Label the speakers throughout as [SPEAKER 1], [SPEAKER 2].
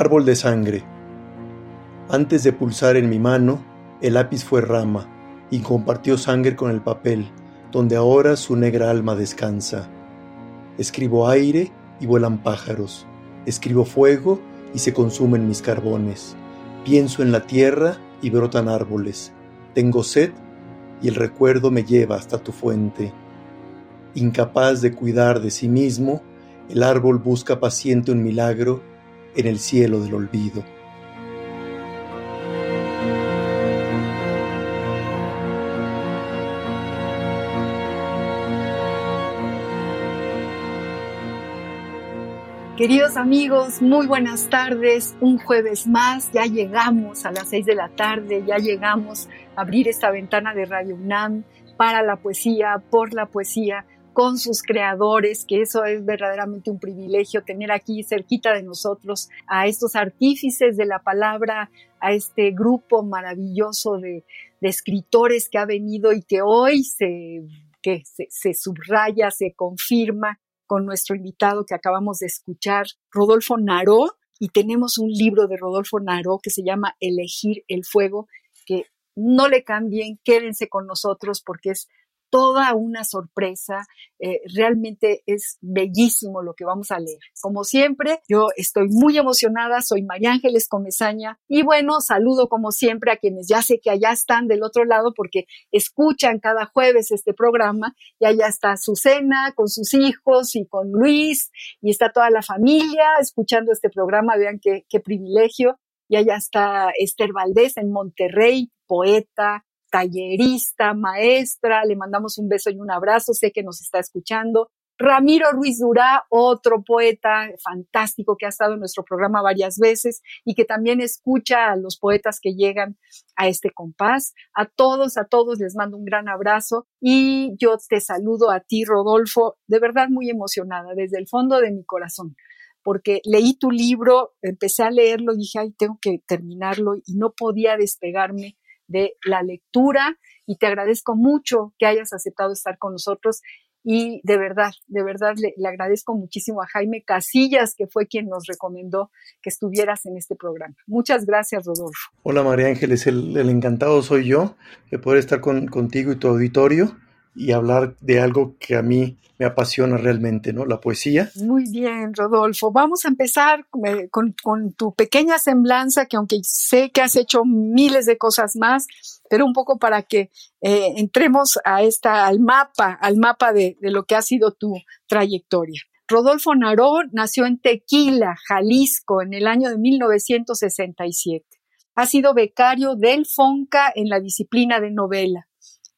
[SPEAKER 1] Árbol de sangre. Antes de pulsar en mi mano, el lápiz fue rama y compartió sangre con el papel, donde ahora su negra alma descansa. Escribo aire y vuelan pájaros. Escribo fuego y se consumen mis carbones. Pienso en la tierra y brotan árboles. Tengo sed y el recuerdo me lleva hasta tu fuente. Incapaz de cuidar de sí mismo, el árbol busca paciente un milagro en el cielo del olvido.
[SPEAKER 2] Queridos amigos, muy buenas tardes. Un jueves más, ya llegamos a las seis de la tarde, ya llegamos a abrir esta ventana de Radio UNAM para la poesía, por la poesía, con sus creadores, que eso es verdaderamente un privilegio tener aquí cerquita de nosotros a estos artífices de la palabra, a este grupo maravilloso de, escritores que ha venido y que hoy se, que se subraya, se confirma con nuestro invitado que acabamos de escuchar, Rodolfo Naró, y tenemos un libro de Rodolfo Naró que se llama Elegir el Fuego, que no le cambien, quédense con nosotros porque es toda una sorpresa. Eh, realmente es bellísimo lo que vamos a leer. Como siempre, yo estoy muy emocionada, soy María Ángeles Comezaña y bueno, saludo como siempre a quienes ya sé que allá están del otro lado porque escuchan cada jueves este programa y allá está Susana con sus hijos y con Luis y está toda la familia escuchando este programa, vean qué, qué privilegio. Y allá está Esther Valdés en Monterrey, poeta, tallerista, maestra, le mandamos un beso y un abrazo, sé que nos está escuchando. Ramiro Ruiz Durá, otro poeta fantástico que ha estado en nuestro programa varias veces y que también escucha a los poetas que llegan a este compás. A todos, a todos les mando un gran abrazo y yo te saludo a ti, Rodolfo, de verdad muy emocionada desde el fondo de mi corazón porque leí tu libro, empecé a leerlo dije, ay, tengo que terminarlo y no podía despegarme de la lectura y te agradezco mucho que hayas aceptado estar con nosotros y de verdad, de verdad le, agradezco muchísimo a Jaime Casillas, que fue quien nos recomendó que estuvieras en este programa. Muchas gracias, Rodolfo.
[SPEAKER 1] Hola María Ángeles, el, encantado soy yo de poder estar contigo y tu auditorio y hablar de algo que a mí me apasiona realmente, ¿no? La poesía.
[SPEAKER 2] Muy bien, Rodolfo. Vamos a empezar con, tu pequeña semblanza, que aunque sé que has hecho miles de cosas más, pero un poco para que eh, entremos a esta, al mapa, al mapa de, de lo que ha sido tu trayectoria. Rodolfo Naró nació en Tequila, Jalisco, en el año de 1967. Ha sido becario del FONCA en la disciplina de novela.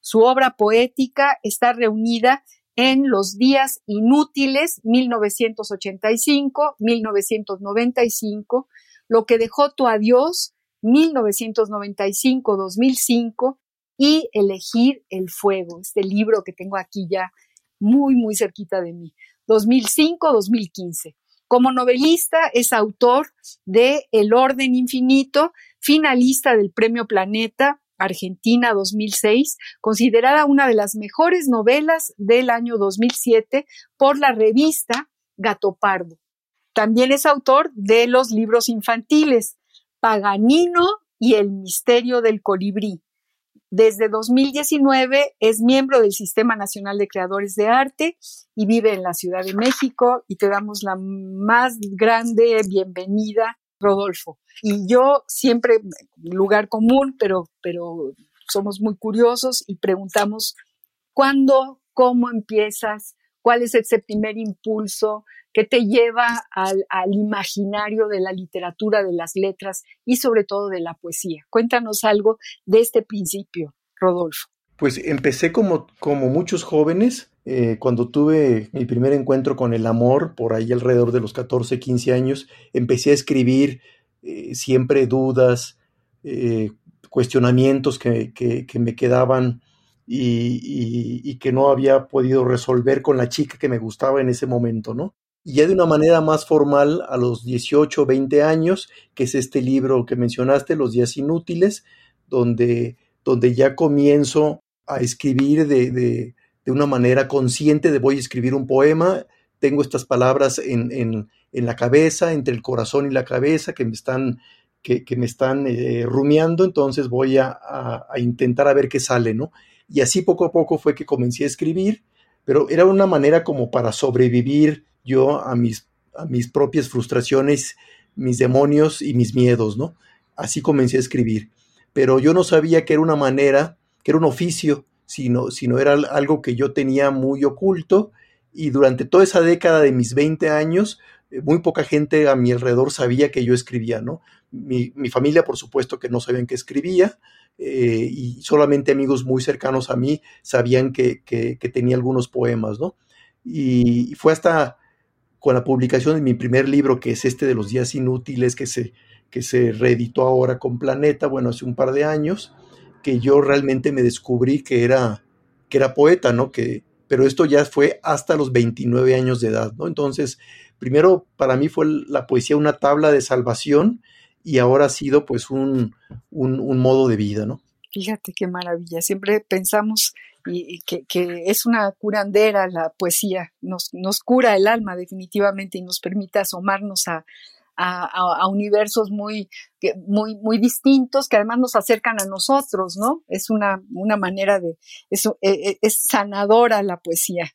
[SPEAKER 2] Su obra poética está reunida en Los días inútiles 1985-1995, Lo que dejó tu adiós 1995-2005 y Elegir el fuego, este libro que tengo aquí ya muy, muy cerquita de mí, 2005-2015. Como novelista es autor de El orden infinito, finalista del Premio Planeta, Argentina 2006, considerada una de las mejores novelas del año 2007 por la revista Gato Pardo. También es autor de los libros infantiles Paganino y El misterio del colibrí. Desde 2019 es miembro del Sistema Nacional de Creadores de Arte y vive en la Ciudad de México y te damos la más grande bienvenida Rodolfo. Y yo siempre, lugar común, pero, pero somos muy curiosos y preguntamos, ¿cuándo, cómo empiezas, ¿Cuál es ese primer impulso que te lleva al, imaginario de la literatura, de las letras y sobre todo de la poesía? Cuéntanos algo de este principio, Rodolfo.
[SPEAKER 1] Pues empecé como, como muchos jóvenes, eh, cuando tuve mi primer encuentro con el amor, por ahí alrededor de los 14, 15 años, empecé a escribir eh, siempre dudas, eh, cuestionamientos que, me quedaban y, que no había podido resolver con la chica que me gustaba en ese momento, ¿no? Y ya de una manera más formal, a los 18, 20 años, que es este libro que mencionaste, Los días inútiles, donde, donde ya comienzo a escribir de, de, una manera consciente de voy a escribir un poema, tengo estas palabras en, en, en la cabeza, entre el corazón y la cabeza, que me están que, me están eh, rumiando, entonces voy a, intentar a ver qué sale, ¿no? Y así poco a poco fue que comencé a escribir, pero era una manera como para sobrevivir yo a mis, a mis propias frustraciones, mis demonios y mis miedos, ¿no? Así comencé a escribir. Pero yo no sabía que era una manera, que era un oficio, sino, sino era algo que yo tenía muy oculto y durante toda esa década de mis 20 años, eh, muy poca gente a mi alrededor sabía que yo escribía, ¿no? Mi, familia, por supuesto, que no sabían que escribía, eh, y solamente amigos muy cercanos a mí sabían que, tenía algunos poemas, ¿no? Y, fue hasta con la publicación de mi primer libro, que es este de los días inútiles, que se, que se reeditó ahora con Planeta, bueno, hace un par de años, que yo realmente me descubrí que era, que era poeta, ¿no? Que, pero esto ya fue hasta los 29 años de edad, ¿no? Entonces, primero para mí fue la poesía una tabla de salvación y ahora ha sido pues un, modo de vida, ¿no?
[SPEAKER 2] Fíjate qué maravilla. Siempre pensamos y, que, es una curandera la poesía, nos, nos cura el alma definitivamente y nos permite asomarnos a, a, universos muy, muy, muy distintos que además nos acercan a nosotros, ¿no? Es una, una manera de, es, e, e, es, sanadora la poesía.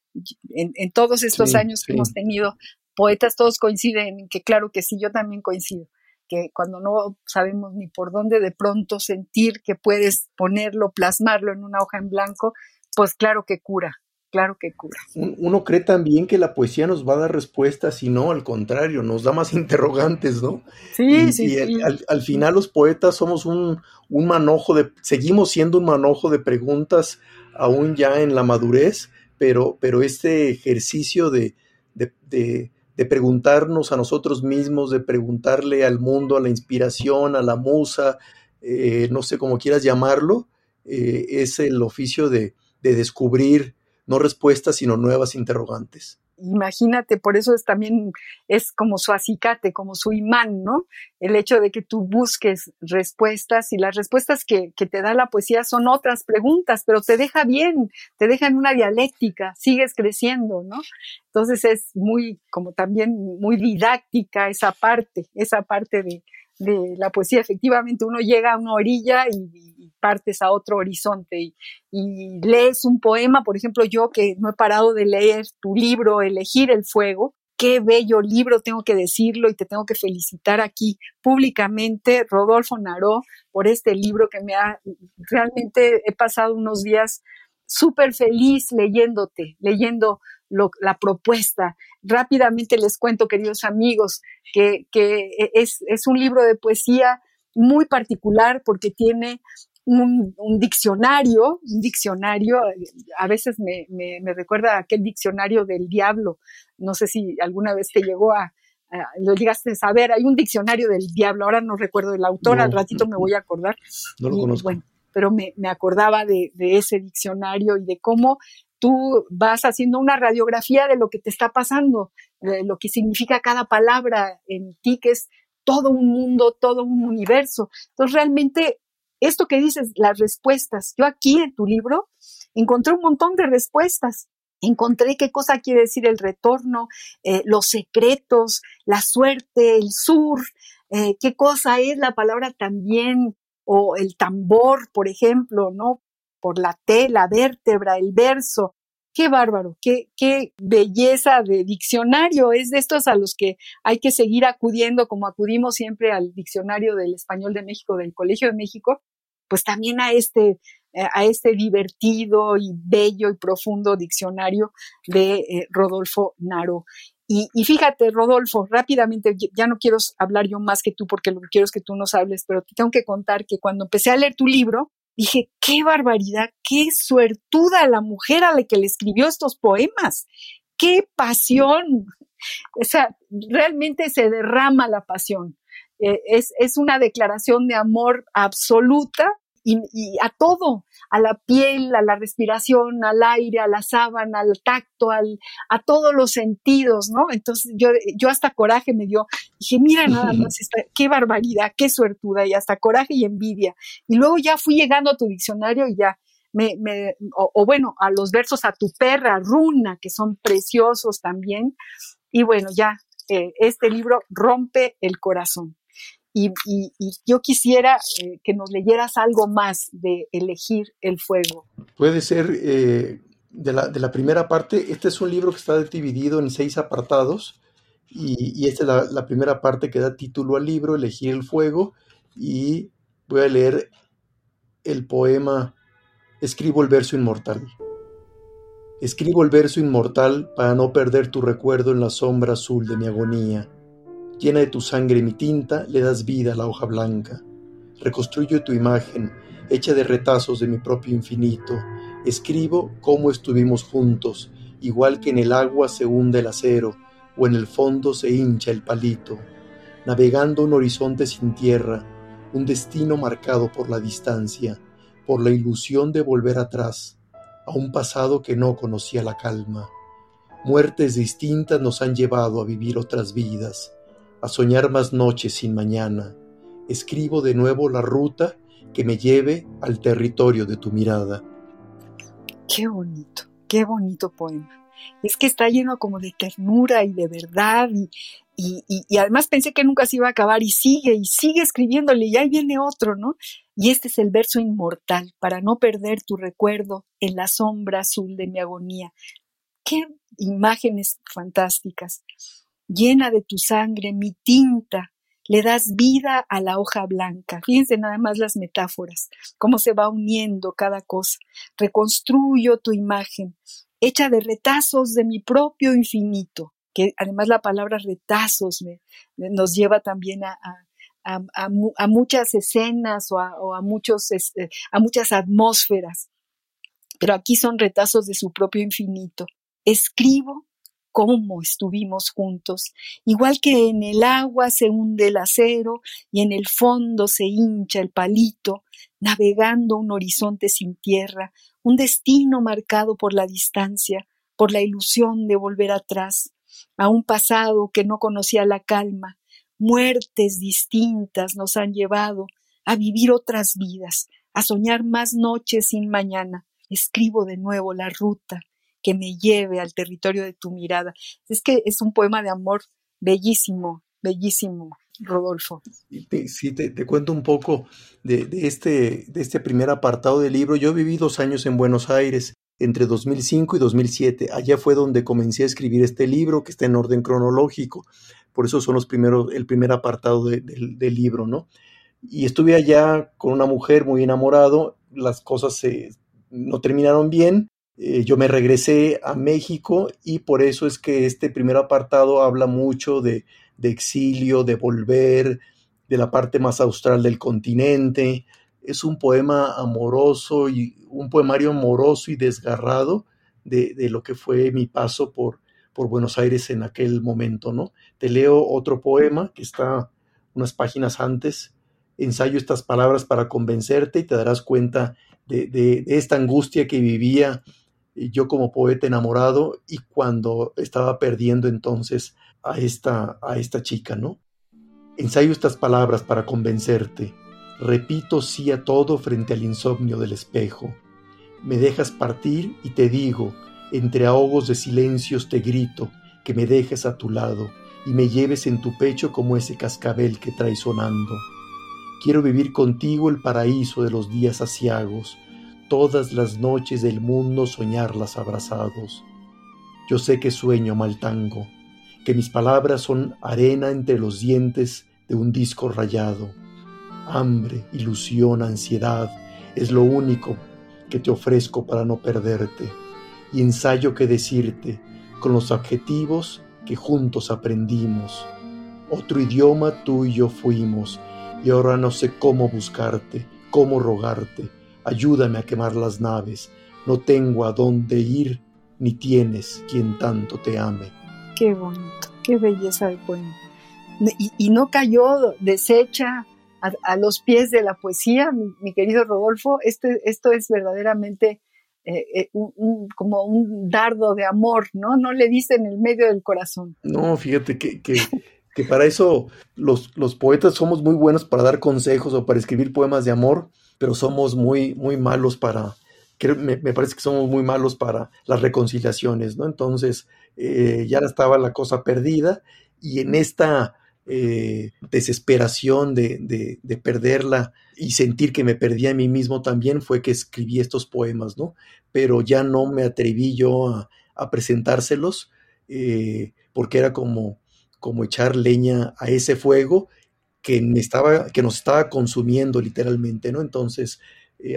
[SPEAKER 2] En, todos estos años que hemos tenido poetas, todos coinciden en que claro que sí, yo también coincido que cuando no sabemos ni por dónde de pronto sentir que puedes ponerlo, plasmarlo en una hoja en blanco, pues claro que cura, claro que cura.
[SPEAKER 1] Uno cree también que la poesía nos va a dar respuestas y no, al contrario, nos da más interrogantes, ¿no?
[SPEAKER 2] Sí, sí,
[SPEAKER 1] sí. Al, final los poetas somos un, manojo de, seguimos siendo un manojo de preguntas aún ya en la madurez, pero, pero este ejercicio de, de de preguntarnos a nosotros mismos, de preguntarle al mundo, a la inspiración, a la musa, eh, no sé cómo quieras llamarlo, eh, es el oficio de, de descubrir no respuestas, sino nuevas interrogantes
[SPEAKER 2] imagínate, por eso es también es como su acicate, como su imán, ¿no? El hecho de que tú busques respuestas y las respuestas que, que, te da la poesía son otras preguntas, pero te deja bien, te deja en una dialéctica, sigues creciendo, ¿no? Entonces es muy, como también muy didáctica esa parte, esa parte de, de la poesía. Efectivamente, uno llega a una orilla y, partes a otro horizonte y, lees un poema, por ejemplo, yo que no he parado de leer tu libro, Elegir el Fuego, qué bello libro, tengo que decirlo y te tengo que felicitar aquí públicamente, Rodolfo Naró, por este libro que me ha, realmente he pasado unos días súper feliz leyéndote, leyendo la propuesta. Rápidamente les cuento, queridos amigos, que, es, un libro de poesía muy particular porque tiene un, diccionario, un diccionario, a veces me, recuerda a aquel diccionario del diablo, no sé si alguna vez te llegó a, lo llegaste a saber, hay un diccionario del diablo, ahora no recuerdo el autor, al ratito me voy a acordar.
[SPEAKER 1] No lo conozco.
[SPEAKER 2] Bueno, pero me, acordaba de, de, ese diccionario y de cómo tú vas haciendo una radiografía de lo que te está pasando, de lo que significa cada palabra en ti, que es todo un mundo, todo un universo. Entonces, realmente, esto que dices, las respuestas, yo aquí en tu libro encontré un montón de respuestas. Encontré qué cosa quiere decir el retorno, eh, los secretos, la suerte, el sur, eh, qué cosa es la palabra también o el tambor, por ejemplo, ¿no? La T, la vértebra, el verso. Qué bárbaro, qué, qué belleza de diccionario. Es de estos a los que hay que seguir acudiendo, como acudimos siempre al diccionario del español de México, del Colegio de México, pues también a este eh, a este divertido y bello y profundo diccionario de eh, Rodolfo Naro. Y, y, fíjate, Rodolfo, rápidamente, ya no quiero hablar yo más que tú porque lo que quiero es que tú nos hables, pero te tengo que contar que cuando empecé a leer tu libro, dije, qué barbaridad, qué suertuda la mujer a la que le escribió estos poemas, qué pasión. O sea, realmente se derrama la pasión. Eh, es, es una declaración de amor absoluta y, a todo, a la piel, a la respiración, al aire, a la sábana, al tacto, al, a todos los sentidos, ¿no? Entonces yo, yo hasta coraje me dio, dije, mira nada más, qué barbaridad, qué suertuda, y hasta coraje y envidia. Y luego ya fui llegando a tu diccionario y ya, me, me, o, bueno, a los versos a tu perra, runa, que son preciosos también. Y bueno, ya, eh, este libro rompe el corazón. Y, yo quisiera eh, que nos leyeras algo más de elegir el fuego.
[SPEAKER 1] Puede ser eh, de, la, primera parte. Este es un libro que está dividido en seis apartados y, y esta es la, la, primera parte que da título al libro, Elegir el fuego. Y voy a leer el poema Escribo el verso inmortal. Escribo el verso inmortal para no perder tu recuerdo en la sombra azul de mi agonía Llena de tu sangre mi tinta, le das vida a la hoja blanca. Reconstruyo tu imagen, hecha de retazos de mi propio infinito. Escribo cómo estuvimos juntos, igual que en el agua se hunde el acero, o en el fondo se hincha el palito, navegando un horizonte sin tierra, un destino marcado por la distancia, por la ilusión de volver atrás, a un pasado que no conocía la calma. Muertes distintas nos han llevado a vivir otras vidas a soñar más noches sin mañana. Escribo de nuevo la ruta que me lleve al territorio de tu mirada.
[SPEAKER 2] Qué bonito, qué bonito poema. Es que está lleno como de ternura y de verdad y, y, además pensé que nunca se iba a acabar y sigue y sigue escribiéndole y ahí viene otro, ¿no? Y este es el verso inmortal, para no perder tu recuerdo en la sombra azul de mi agonía. Qué imágenes fantásticas llena de tu sangre mi tinta, le das vida a la hoja blanca. Fíjense nada más las metáforas, cómo se va uniendo cada cosa. Reconstruyo tu imagen, hecha de retazos de mi propio infinito, que además la palabra retazos nos lleva también a, muchas escenas o, a, este, a muchas atmósferas. Pero aquí son retazos de su propio infinito. Escribo cómo estuvimos juntos, igual que en el agua se hunde el acero y en el fondo se hincha el palito, navegando un horizonte sin tierra, un destino marcado por la distancia, por la ilusión de volver atrás, a un pasado que no conocía la calma, muertes distintas nos han llevado a vivir otras vidas, a soñar más noches sin mañana. Escribo de nuevo la ruta, que me lleve al territorio de tu mirada. Es que es un poema de amor bellísimo, bellísimo, Rodolfo.
[SPEAKER 1] Sí, te, cuento un poco de, este, de este primer apartado del libro. Yo viví dos años en Buenos Aires, entre 2005 y 2007. Allá fue donde comencé a escribir este libro, que está en orden cronológico. Por eso son los primeros, el primer apartado del libro, ¿no? Y estuve allá con una mujer muy enamorado. Las cosas se, no terminaron bien eh, yo me regresé a México y por eso es que este primer apartado habla mucho de, exilio, de volver, de la parte más austral del continente. Es un poema amoroso y un poemario amoroso y desgarrado de, lo que fue mi paso por, por Buenos Aires en aquel momento, ¿no? Te leo otro poema que está unas páginas antes. Ensayo estas palabras para convencerte y te darás cuenta de, de esta angustia que vivía yo como poeta enamorado y cuando estaba perdiendo entonces a esta, a esta chica, ¿no? Ensayo estas palabras para convencerte. Repito sí a todo frente al insomnio del espejo. Me dejas partir y te digo, entre ahogos de silencios te grito, que me dejes a tu lado y me lleves en tu pecho como ese cascabel que traes sonando. Quiero vivir contigo el paraíso de los días asiagos, todas las noches del mundo soñarlas abrazados. Yo sé que sueño mal tango, que mis palabras son arena entre los dientes de un disco rayado. Hambre, ilusión, ansiedad es lo único que te ofrezco para no perderte, y ensayo que decirte con los adjetivos que juntos aprendimos. Otro idioma tú y yo fuimos, y ahora no sé cómo buscarte, cómo rogarte. Ayúdame a quemar las naves, no tengo a dónde ir, ni tienes quien tanto te ame.
[SPEAKER 2] Qué bonito, qué belleza de poema. Y, no cayó deshecha a, los pies de la poesía, mi, querido Rodolfo. Este, esto es verdaderamente eh, eh, como un dardo de amor, ¿no? No le dice en el medio del corazón.
[SPEAKER 1] No, fíjate que, que, que para eso los, los, poetas somos muy buenos para dar consejos o para escribir poemas de amor, pero somos muy, muy malos para, me, me, parece que somos muy malos para las reconciliaciones, ¿no? Entonces eh, ya estaba la cosa perdida y en esta eh, desesperación de, de, perderla y sentir que me perdí a mí mismo también fue que escribí estos poemas, ¿no? Pero ya no me atreví yo a, presentárselos eh, porque era como, como echar leña a ese fuego que, me estaba, que nos estaba consumiendo literalmente, ¿no? Entonces,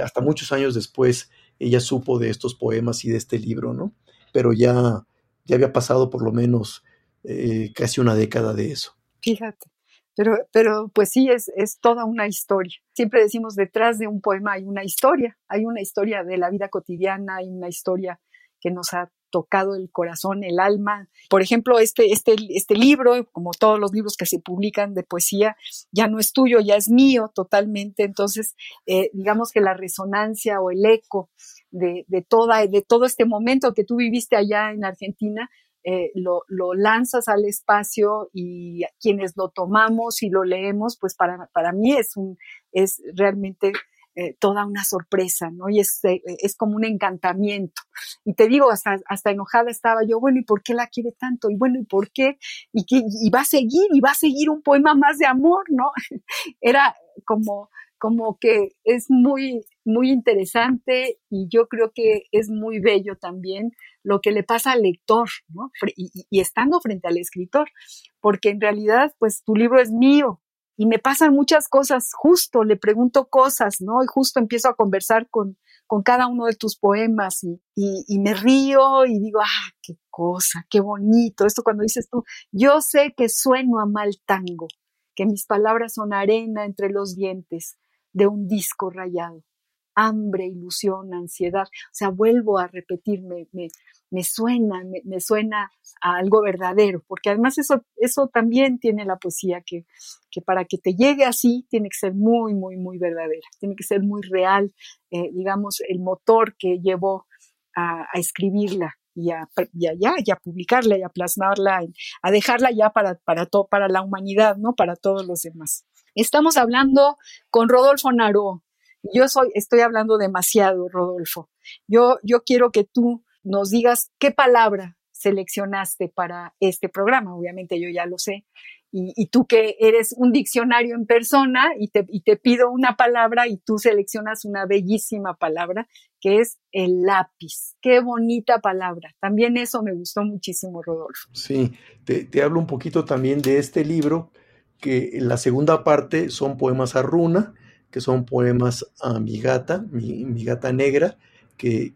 [SPEAKER 1] hasta muchos años después, ella supo de estos poemas y de este libro, ¿no? Pero ya, ya había pasado por lo menos eh, casi una década de eso.
[SPEAKER 2] Fíjate. Pero, pero pues sí, es, es toda una historia. Siempre decimos, detrás de un poema hay una historia, hay una historia de la vida cotidiana, hay una historia que nos ha tocado el corazón, el alma. Por ejemplo, este, este, este libro, como todos los libros que se publican de poesía, ya no es tuyo, ya es mío totalmente. Entonces, eh, digamos que la resonancia o el eco de, de, toda, de todo este momento que tú viviste allá en Argentina, eh, lo, lo, lanzas al espacio y quienes lo tomamos y lo leemos, pues para, para mí es, un, es realmente eh, toda una sorpresa, ¿no? Y es, eh, es como un encantamiento. Y te digo, hasta, hasta enojada estaba yo, bueno, ¿y por qué la quiere tanto? Y bueno, ¿y por qué? Y, va a seguir, y va a seguir un poema más de amor, ¿no? Era como, como que es muy, muy interesante y yo creo que es muy bello también lo que le pasa al lector, ¿no? Y, estando frente al escritor, porque en realidad, pues tu libro es mío, y me pasan muchas cosas, justo le pregunto cosas, ¿no? Y justo empiezo a conversar con, con cada uno de tus poemas y, y, me río y digo, ah, qué cosa, qué bonito. Esto cuando dices tú, yo sé que sueno a mal tango, que mis palabras son arena entre los dientes de un disco rayado hambre, ilusión, ansiedad. O sea, vuelvo a repetir, me, me, suena, me, suena a algo verdadero, porque además eso, eso también tiene la poesía, que, que para que te llegue así tiene que ser muy, muy, muy verdadera, tiene que ser muy real, eh, digamos, el motor que llevó a, escribirla y a, y a, publicarla y a plasmarla, a dejarla ya para, para, para la humanidad, ¿no? Para todos los demás. Estamos hablando con Rodolfo Naró, yo soy, estoy hablando demasiado, Rodolfo. Yo, yo quiero que tú nos digas qué palabra seleccionaste para este programa. Obviamente yo ya lo sé. Y, tú que eres un diccionario en persona y te, pido una palabra y tú seleccionas una bellísima palabra que es el lápiz. Qué bonita palabra. También eso me gustó muchísimo, Rodolfo.
[SPEAKER 1] Sí, te, te hablo un poquito también de este libro, que en la segunda parte son poemas a runa que son poemas a mi gata, mi, gata negra, que,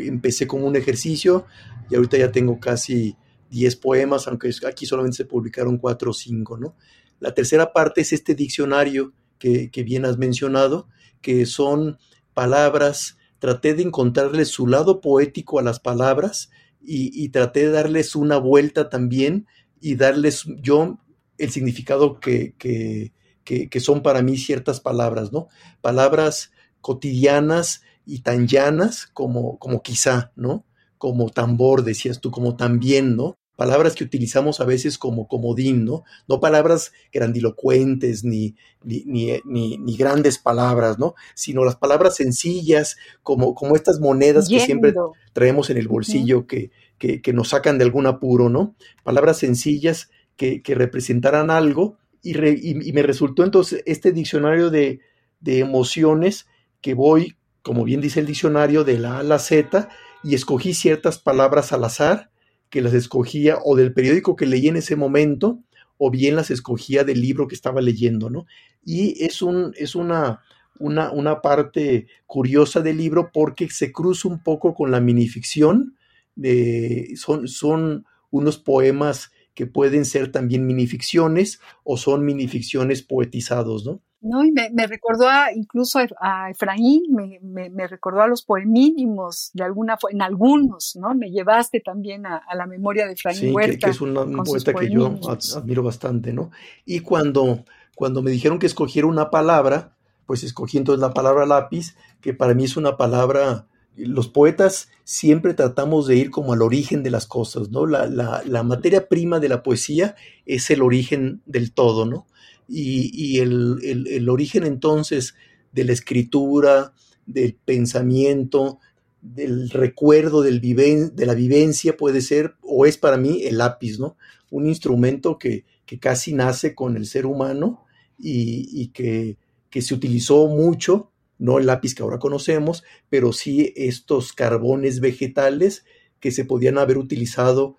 [SPEAKER 1] empecé como un ejercicio y ahorita ya tengo casi 10 poemas, aunque aquí solamente se publicaron 4 o 5, ¿no? La tercera parte es este diccionario que, bien has mencionado, que son palabras, traté de encontrarle su lado poético a las palabras y, traté de darles una vuelta también y darles yo el significado que, que, son para mí ciertas palabras, ¿no? Palabras cotidianas y tan llanas como, como quizá, ¿no? Como tambor, decías tú, como también, ¿no? Palabras que utilizamos a veces como comodín, ¿no? No palabras grandilocuentes ni, ni, ni, grandes palabras, ¿no? Sino las palabras sencillas, como, como estas monedas que siempre traemos en el bolsillo que, que, nos sacan de algún apuro, ¿no? Palabras sencillas que, que representaran algo y, me resultó entonces este diccionario de, emociones que voy, como bien dice el diccionario, de la A a la Z y escogí ciertas palabras al azar que las escogía o del periódico que leí en ese momento o bien las escogía del libro que estaba leyendo, ¿no? Y es, un, es una, una, una parte curiosa del libro porque se cruza un poco con la minificción. son, son unos poemas que pueden ser también minificciones o son minificciones poetizados, ¿no?
[SPEAKER 2] No, y me, recordó incluso a, Efraín, me, recordó a los poemínimos, de alguna en algunos, ¿no? Me llevaste también a, la memoria de Efraín
[SPEAKER 1] sí,
[SPEAKER 2] Huerta.
[SPEAKER 1] Que, es un poeta que yo admiro bastante, ¿no? Y cuando, cuando me dijeron que escogiera una palabra, pues escogí entonces la palabra lápiz, que para mí es una palabra los poetas siempre tratamos de ir como al origen de las cosas, ¿no? La, materia prima de la poesía es el origen del todo, ¿no? Y, el, origen entonces de la escritura, del pensamiento, del recuerdo, del de la vivencia puede ser, o es para mí, el lápiz, ¿no? Un instrumento que, casi nace con el ser humano y, que se utilizó mucho no el lápiz que ahora conocemos, pero sí estos carbones vegetales que se podían haber utilizado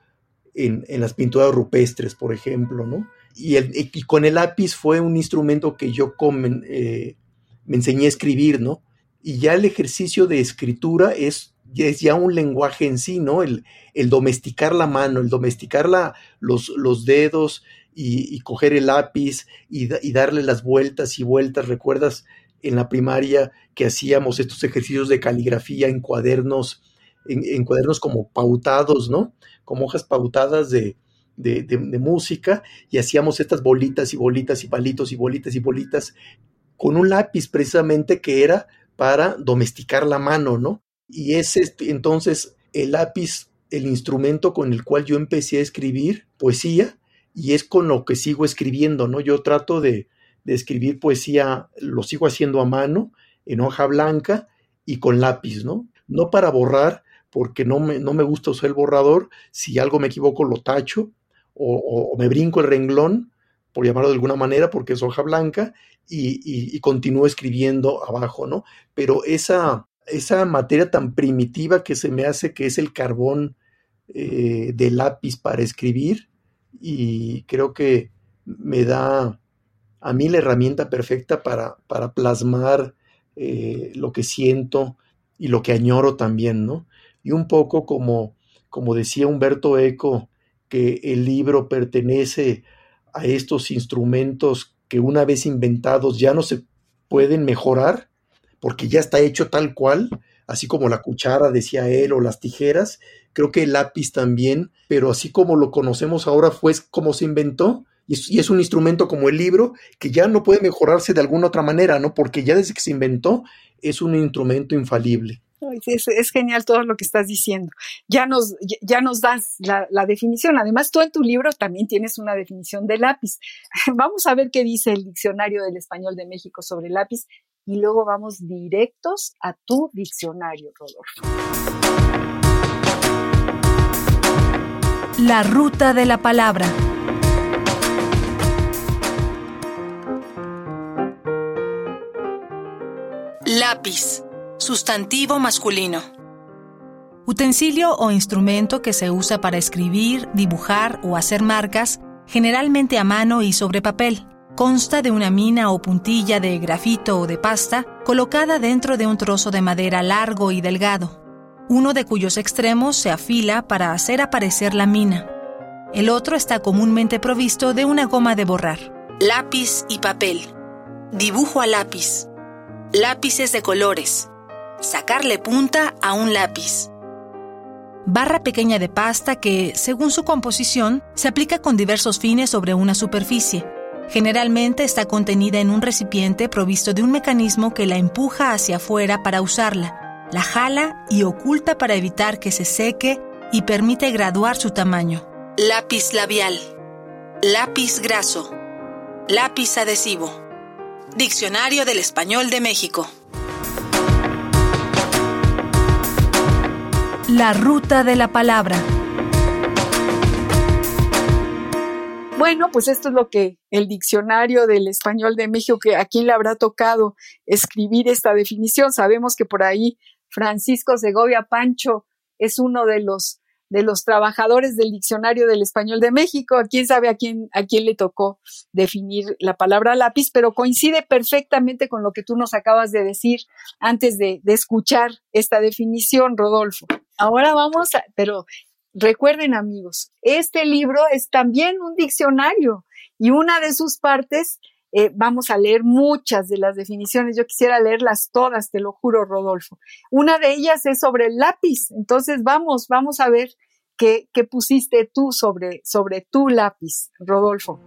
[SPEAKER 1] en, las pinturas rupestres, por ejemplo, ¿no? Y, el, con el lápiz fue un instrumento que yo eh, me enseñé a escribir, ¿no? Y ya el ejercicio de escritura es, es ya un lenguaje en sí, ¿no? El, el domesticar la mano, el domesticar los, los dedos y, coger el lápiz y, y, darle las vueltas y vueltas. ¿Recuerdas en la primaria que hacíamos estos ejercicios de caligrafía en cuadernos, en, cuadernos como pautados, ¿no? Como hojas pautadas de, de, música y hacíamos estas bolitas y bolitas y palitos y bolitas y bolitas con un lápiz precisamente que era para domesticar la mano, ¿no? Y ese entonces el lápiz, el instrumento con el cual yo empecé a escribir poesía y es con lo que sigo escribiendo, ¿no? Yo trato de, de escribir poesía lo sigo haciendo a mano, en hoja blanca y con lápiz, ¿no? No para borrar, porque no me, no me gusta usar el borrador, si algo me equivoco lo tacho o, me brinco el renglón, por llamarlo de alguna manera, porque es hoja blanca, y, continúo escribiendo abajo, ¿no? Pero esa, esa materia tan primitiva que se me hace, que es el carbón eh, de lápiz para escribir, y creo que me da a mí la herramienta perfecta para, para plasmar eh, lo que siento y lo que añoro también, ¿no? Y un poco como, como decía Humberto Eco, que el libro pertenece a estos instrumentos que una vez inventados ya no se pueden mejorar, porque ya está hecho tal cual, así como la cuchara, decía él, o las tijeras, creo que el lápiz también, pero así como lo conocemos ahora fue como se inventó, y es, un instrumento como el libro que ya no puede mejorarse de alguna otra manera, ¿no? Porque ya desde que se inventó es un instrumento infalible.
[SPEAKER 2] Es, genial todo lo que estás diciendo. Ya nos, ya nos das la, la, definición. Además, tú en tu libro también tienes una definición de lápiz. Vamos a ver qué dice el Diccionario del Español de México sobre lápiz y luego vamos directos a tu diccionario, Rodolfo.
[SPEAKER 3] La ruta de la palabra.
[SPEAKER 4] Lápiz. Sustantivo masculino.
[SPEAKER 3] Utensilio o instrumento que se usa para escribir, dibujar o hacer marcas, generalmente a mano y sobre papel. Consta de una mina o puntilla de grafito o de pasta colocada dentro de un trozo de madera largo y delgado, uno de cuyos extremos se afila para hacer aparecer la mina. El otro está comúnmente provisto de una goma de borrar.
[SPEAKER 4] Lápiz y papel. Dibujo a lápiz. Lápices de colores. Sacarle punta a un lápiz.
[SPEAKER 3] Barra pequeña de pasta que, según su composición, se aplica con diversos fines sobre una superficie. Generalmente está contenida en un recipiente provisto de un mecanismo que la empuja hacia afuera para usarla, la jala y oculta para evitar que se seque y permite graduar su tamaño.
[SPEAKER 4] Lápiz labial. Lápiz graso. Lápiz adhesivo. Diccionario del Español de México.
[SPEAKER 3] La ruta de la palabra.
[SPEAKER 2] Bueno, pues esto es lo que el diccionario del español de México, que a quién le habrá tocado escribir esta definición. Sabemos que por ahí Francisco Segovia Pancho es uno de los de los trabajadores del Diccionario del Español de México. Quién sabe a quién, a quién le tocó definir la palabra lápiz, pero coincide perfectamente con lo que tú nos acabas de decir antes de, de escuchar esta definición, Rodolfo. Ahora vamos a, pero recuerden amigos, este libro es también un diccionario y una de sus partes eh, vamos a leer muchas de las definiciones. Yo quisiera leerlas todas, te lo juro, Rodolfo. Una de ellas es sobre el lápiz. Entonces, vamos, vamos a ver qué, qué pusiste tú sobre, sobre tu lápiz, Rodolfo.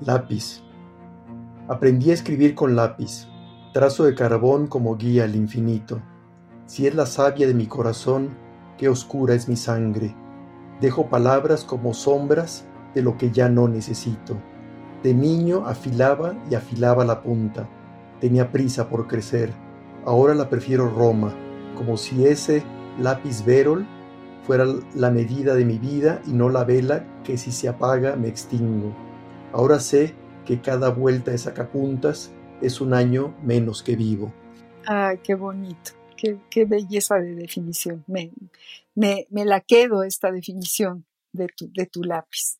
[SPEAKER 1] Lápiz. Aprendí a escribir con lápiz, trazo de carbón como guía al infinito. Si es la savia de mi corazón, qué oscura es mi sangre. Dejo palabras como sombras de lo que ya no necesito. De niño afilaba y afilaba la punta. Tenía prisa por crecer. Ahora la prefiero Roma, como si ese lápiz verol fuera la medida de mi vida y no la vela que si se apaga me extingo. Ahora sé que cada vuelta de sacapuntas es un año menos que vivo.
[SPEAKER 2] Ay, qué bonito, qué, belleza de definición. Me, me, me, la quedo esta definición de tu, de tu lápiz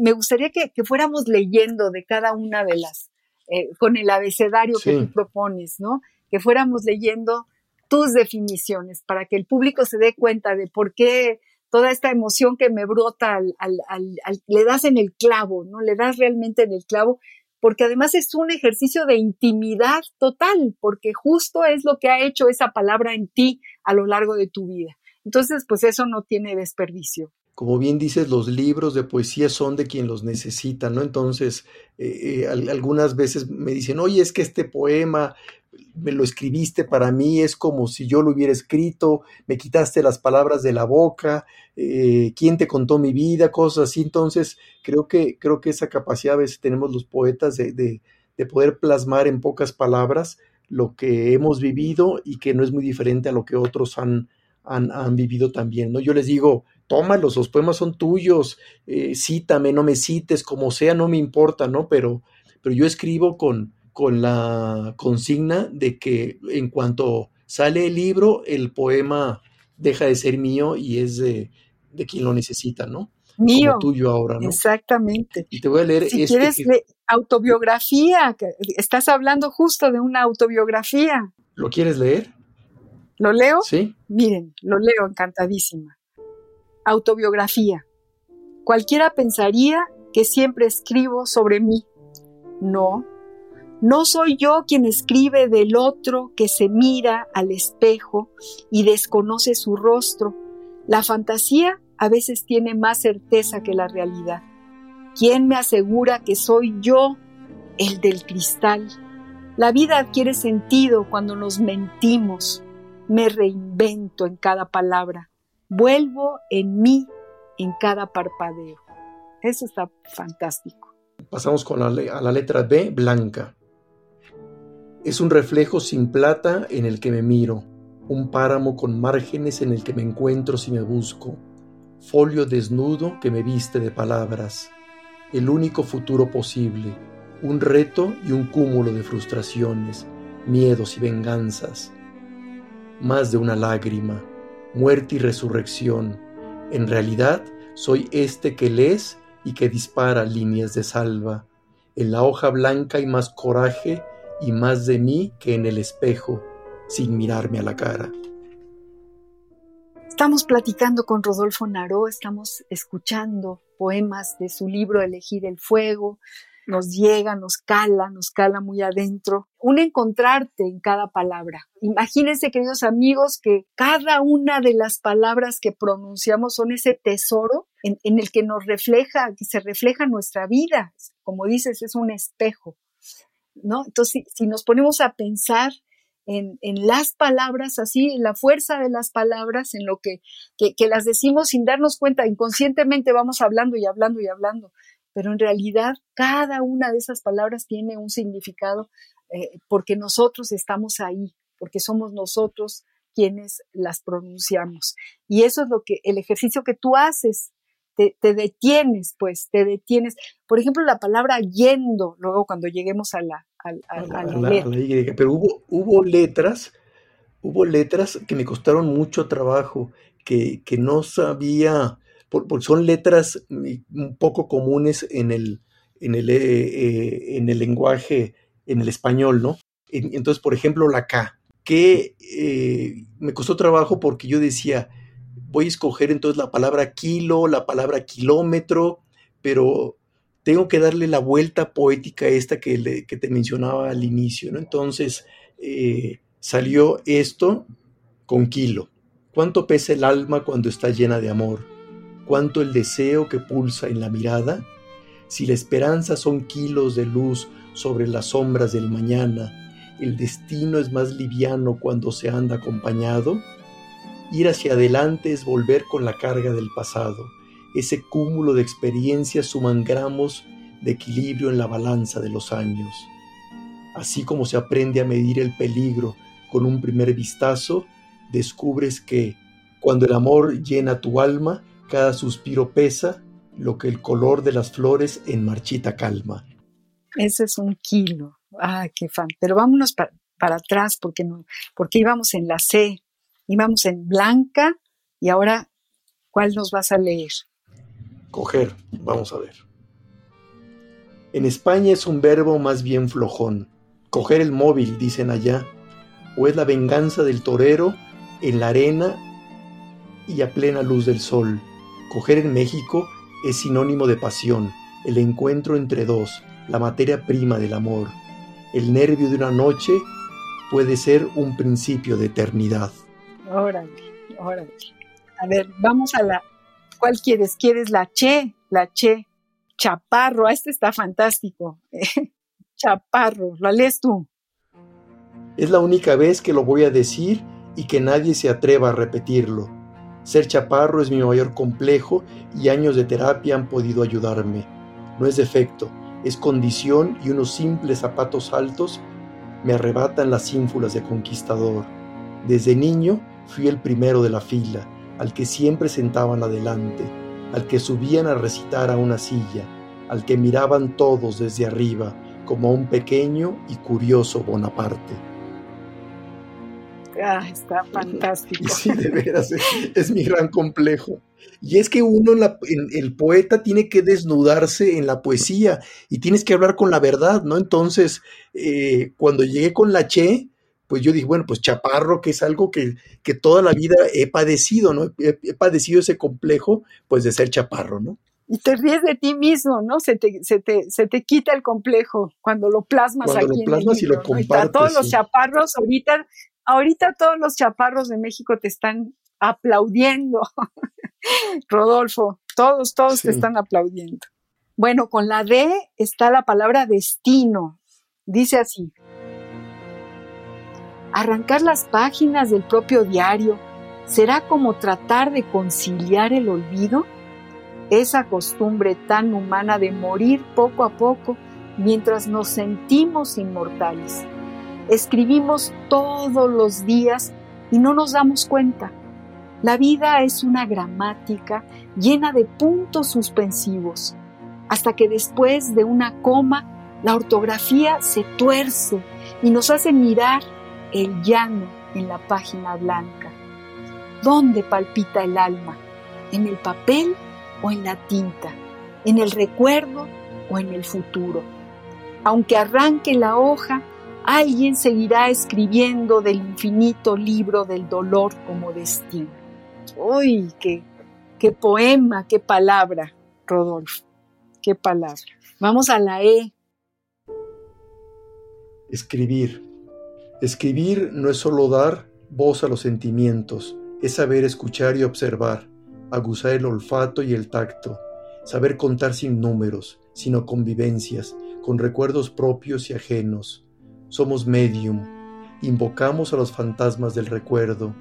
[SPEAKER 2] me gustaría que, fuéramos leyendo de cada una de las, eh, con el abecedario que tú propones, ¿no? Que fuéramos leyendo tus definiciones para que el público se dé cuenta de por qué toda esta emoción que me brota al, le das en el clavo, ¿no? Le das realmente en el clavo, porque además es un ejercicio de intimidad total, porque justo es lo que ha hecho esa palabra en ti a lo largo de tu vida. Entonces, pues eso no tiene desperdicio
[SPEAKER 1] como bien dices, los libros de poesía son de quien los necesita, ¿no? Entonces, eh, eh, algunas veces me dicen, oye, es que este poema me lo escribiste para mí, es como si yo lo hubiera escrito, me quitaste las palabras de la boca, eh, quién te contó mi vida, cosas así. Entonces, creo que, creo que esa capacidad a veces tenemos los poetas de, de, de poder plasmar en pocas palabras lo que hemos vivido y que no es muy diferente a lo que otros han, han, han vivido también, ¿no? Yo les digo, tómalos, los poemas son tuyos, eh, cítame, no me cites, como sea, no me importa, ¿no? Pero, pero yo escribo con, con la consigna de que en cuanto sale el libro, el poema deja de ser mío y es de, quien lo necesita, ¿no?
[SPEAKER 2] Mío.
[SPEAKER 1] tuyo ahora, ¿no?
[SPEAKER 2] Exactamente.
[SPEAKER 1] Y te voy a leer
[SPEAKER 2] si
[SPEAKER 1] este
[SPEAKER 2] quieres autobiografía, estás hablando justo de una autobiografía.
[SPEAKER 1] ¿Lo quieres leer?
[SPEAKER 2] ¿Lo leo?
[SPEAKER 1] Sí.
[SPEAKER 2] Miren, lo leo encantadísima. Autobiografía. Cualquiera pensaría que siempre escribo sobre mí. No, no soy yo quien escribe del otro que se mira al espejo y desconoce su rostro. La fantasía a veces tiene más certeza que la realidad. ¿Quién me asegura que soy yo el del cristal? La vida adquiere sentido cuando nos mentimos. Me reinvento en cada palabra vuelvo en mí en cada parpadeo. Eso está fantástico.
[SPEAKER 1] Pasamos con la, a la letra B, blanca. Es un reflejo sin plata en el que me miro, un páramo con márgenes en el que me encuentro si me busco, folio desnudo que me viste de palabras, el único futuro posible, un reto y un cúmulo de frustraciones, miedos y venganzas, más de una lágrima, muerte y resurrección. En realidad, soy este que lees y que dispara líneas de salva. En la hoja blanca hay más coraje y más de mí que en el espejo, sin mirarme a la cara.
[SPEAKER 2] Estamos platicando con Rodolfo Naró, estamos escuchando poemas de su libro Elegir el Fuego, nos llega, nos cala, nos cala muy adentro. Un encontrarte en cada palabra. Imagínense, queridos amigos, que cada una de las palabras que pronunciamos son ese tesoro en, el que nos refleja, que se refleja nuestra vida. Como dices, es un espejo. ¿no? Entonces, si, nos ponemos a pensar en, las palabras, así, en la fuerza de las palabras, en lo que, que las decimos sin darnos cuenta, inconscientemente vamos hablando y hablando y hablando pero en realidad cada una de esas palabras tiene un significado eh, porque nosotros estamos ahí, porque somos nosotros quienes las pronunciamos. Y eso es lo que el ejercicio que tú haces, te, detienes, pues, te detienes. Por ejemplo, la palabra yendo, luego cuando lleguemos a la,
[SPEAKER 1] Pero hubo, hubo letras, hubo letras que me costaron mucho trabajo, que, no sabía, porque son letras un poco comunes en el, en el, eh, eh, en el lenguaje, en el español, ¿no? Entonces, por ejemplo, la K, que eh, me costó trabajo porque yo decía, voy a escoger entonces la palabra kilo, la palabra kilómetro, pero tengo que darle la vuelta poética esta que, te mencionaba al inicio, ¿no? Entonces salió esto con kilo. ¿Cuánto pesa el alma cuando está llena de amor? ¿Cuánto el deseo que pulsa en la mirada? Si la esperanza son kilos de luz sobre las sombras del mañana, el destino es más liviano cuando se anda acompañado. Ir hacia adelante es volver con la carga del pasado. Ese cúmulo de experiencias suman gramos de equilibrio en la balanza de los años. Así como se aprende a medir el peligro con un primer vistazo, descubres que, cuando el amor llena tu alma, cada suspiro pesa lo que el color de las flores en marchita calma.
[SPEAKER 2] Ese es un kilo. Ah, qué fan. Pero vámonos para atrás porque, no, porque íbamos en la C, íbamos en blanca y ahora, ¿cuál nos vas a leer?
[SPEAKER 1] Coger, vamos a ver. En España es un verbo más bien flojón. Coger el móvil, dicen allá, o es la venganza del torero en la arena y a plena luz del sol. Coger en México es sinónimo de pasión, el encuentro entre dos, la materia prima del amor. El nervio de una noche puede ser un principio de eternidad.
[SPEAKER 2] Órale, órale. A ver, vamos a la. ¿Cuál quieres? ¿Quieres la Che? La Che. Chaparro, este está fantástico. Chaparro, ¿lo lees tú?
[SPEAKER 1] Es la única vez que lo voy a decir y que nadie se atreva a repetirlo. Ser chaparro es mi mayor complejo y años de terapia han podido ayudarme. No es defecto, es condición y unos simples zapatos altos me arrebatan las ínfulas de conquistador. Desde niño fui el primero de la fila, al que siempre sentaban adelante, al que subían a recitar a una silla, al que miraban todos desde arriba, como un pequeño y curioso Bonaparte.
[SPEAKER 2] Ah, está fantástico.
[SPEAKER 1] Sí, de veras, es mi gran complejo. Y es que uno, el poeta, tiene que desnudarse en la poesía y tienes que hablar con la verdad, ¿no? Entonces, eh, cuando llegué con la Che, pues yo dije, bueno, pues chaparro, que es algo que, que toda la vida he padecido, ¿no? He, padecido ese complejo, pues de ser chaparro, ¿no?
[SPEAKER 2] Y te ríes de ti mismo, ¿no? Se te, se te, se te quita el complejo cuando lo plasmas
[SPEAKER 1] cuando
[SPEAKER 2] aquí
[SPEAKER 1] lo plasmas
[SPEAKER 2] en
[SPEAKER 1] el libro, y lo compartes.
[SPEAKER 2] A todos los chaparros, ahorita, ahorita todos los chaparros de México te están aplaudiendo. Rodolfo, todos, todos te están aplaudiendo. Bueno, con la D está la palabra destino. Dice así. Arrancar las páginas del propio diario será como tratar de conciliar el olvido. Esa costumbre tan humana de morir poco a poco mientras nos sentimos inmortales. Escribimos todos los días y no nos damos cuenta. La vida es una gramática llena de puntos suspensivos, hasta que después de una coma la ortografía se tuerce y nos hace mirar el llano en la página blanca. ¿Dónde palpita el alma? ¿En el papel o en la tinta? ¿En el recuerdo o en el futuro? Aunque arranque la hoja, alguien seguirá escribiendo del infinito libro del dolor como destino. Uy, qué, qué poema, qué palabra, Rodolfo, qué palabra. Vamos a la E.
[SPEAKER 1] Escribir. Escribir no es solo dar voz a los sentimientos, es saber escuchar y observar, aguzar el olfato y el tacto, saber contar sin números, sino convivencias, con recuerdos propios y ajenos. Somos medium, invocamos a los fantasmas del recuerdo,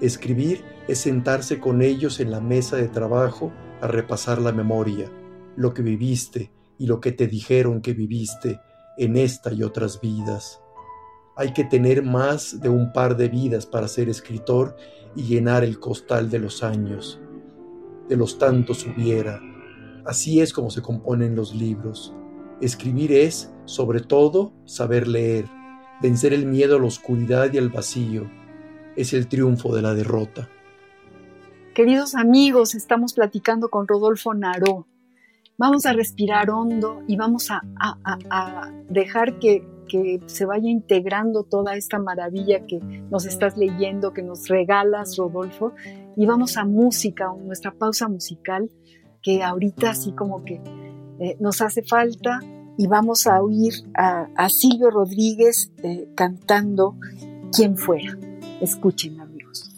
[SPEAKER 1] Escribir es sentarse con ellos en la mesa de trabajo a repasar la memoria, lo que viviste y lo que te dijeron que viviste en esta y otras vidas. Hay que tener más de un par de vidas para ser escritor y llenar el costal de los años. De los tantos hubiera. Así es como se componen los libros. Escribir es, sobre todo, saber leer, vencer el miedo a la oscuridad y al vacío, es el triunfo de la derrota.
[SPEAKER 2] Queridos amigos, estamos platicando con Rodolfo Naró. Vamos a respirar hondo y vamos a, dejar que, que, se vaya integrando toda esta maravilla que nos estás leyendo, que nos regalas, Rodolfo. Y vamos a música, nuestra pausa musical, que ahorita así como que eh, nos hace falta. Y vamos a oír a, Silvio Rodríguez eh, cantando Quien fuera. Escuchen, amigos.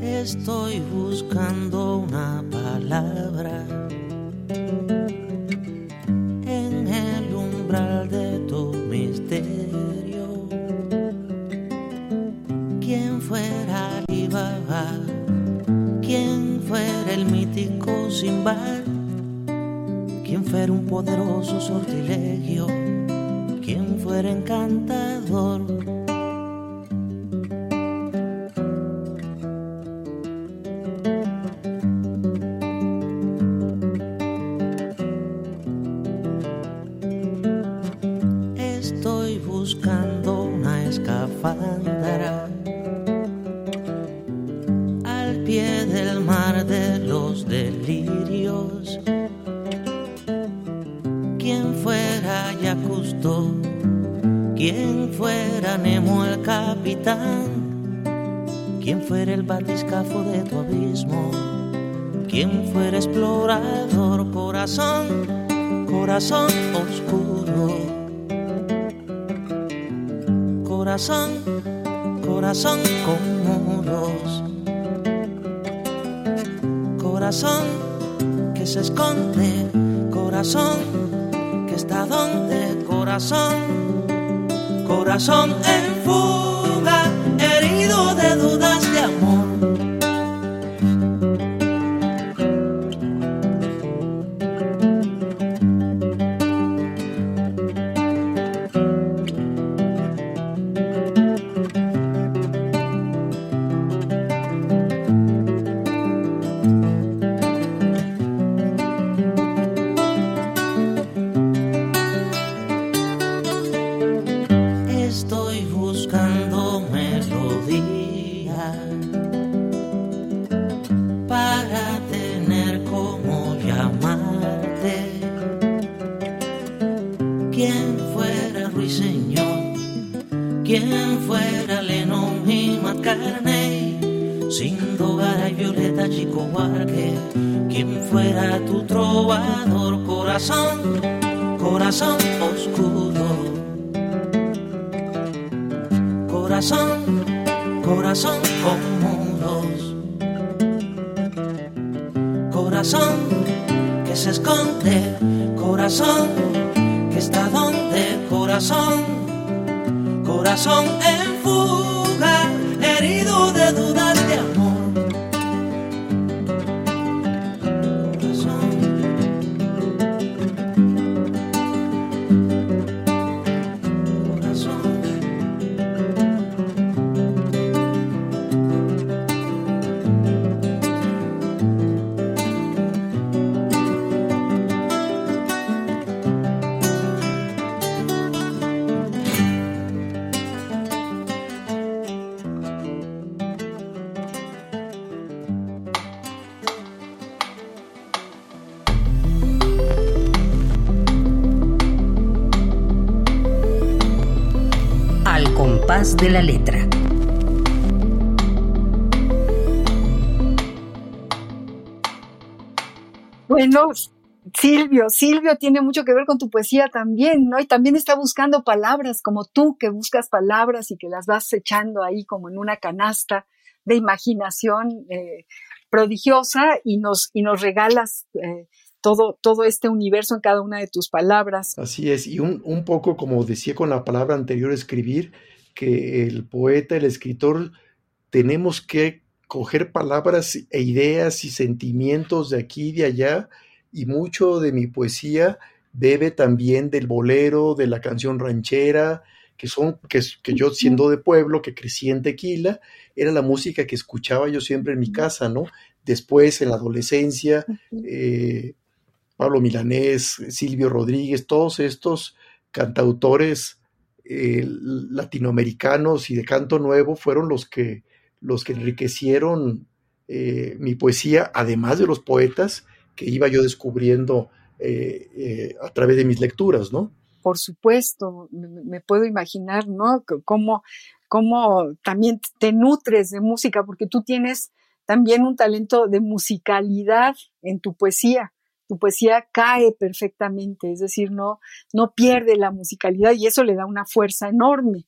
[SPEAKER 5] Estoy buscando una palabra en el umbral de tu misterio. Quien fuera Alibaba, quien fuera el mítico Simbar, quien fuera un poderoso sortilegio quien fuera encantador. Capitán, quien fuera el batiscafo de tu abismo, quien fuera explorador, corazón, corazón oscuro, corazón, corazón con muros, corazón que se esconde, corazón que está donde, corazón corazón en herido de dudas de
[SPEAKER 6] la letra.
[SPEAKER 2] Bueno, Silvio, Silvio tiene mucho que ver con tu poesía también, ¿no? Y también está buscando palabras como tú, que buscas palabras y que las vas echando ahí como en una canasta de imaginación eh, prodigiosa y nos, y nos regalas eh, todo, todo este universo en cada una de tus palabras.
[SPEAKER 1] Así es, y un, un poco como decía con la palabra anterior, escribir, que el poeta, el escritor, tenemos que coger palabras e ideas y sentimientos de aquí y de allá, y mucho de mi poesía bebe también del bolero, de la canción ranchera, que son, que, que yo siendo de pueblo, que crecí en Tequila, era la música que escuchaba yo siempre en mi casa, ¿no? Después, en la adolescencia, eh, Pablo Milanés, Silvio Rodríguez, todos estos cantautores eh, latinoamericanos y de canto nuevo fueron los que los que enriquecieron eh, mi poesía, además de los poetas que iba yo descubriendo eh, a través de mis lecturas, ¿no?
[SPEAKER 2] Por supuesto, me, puedo imaginar, ¿no? Cómo, cómo también te nutres de música, porque tú tienes también un talento de musicalidad en tu poesía. Tu poesía cae perfectamente, es decir, no, no pierde la musicalidad y eso le da una fuerza enorme,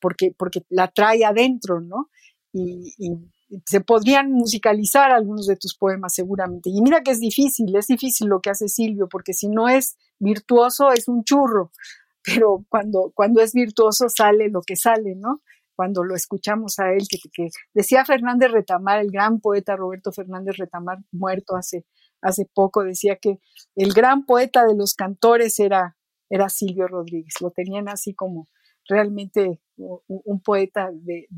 [SPEAKER 2] porque, porque la trae adentro, ¿no? y, se podrían musicalizar algunos de tus poemas seguramente. Y mira que es difícil, es difícil lo que hace Silvio, porque si no es virtuoso es un churro, pero cuando, cuando es virtuoso sale lo que sale, ¿no? Cuando lo escuchamos a él, que, que decía Fernández Retamar, el gran poeta Roberto Fernández Retamar, muerto hace, hace poco, decía que el gran poeta de los cantores era, era Silvio Rodríguez, lo tenían así como realmente un, poeta de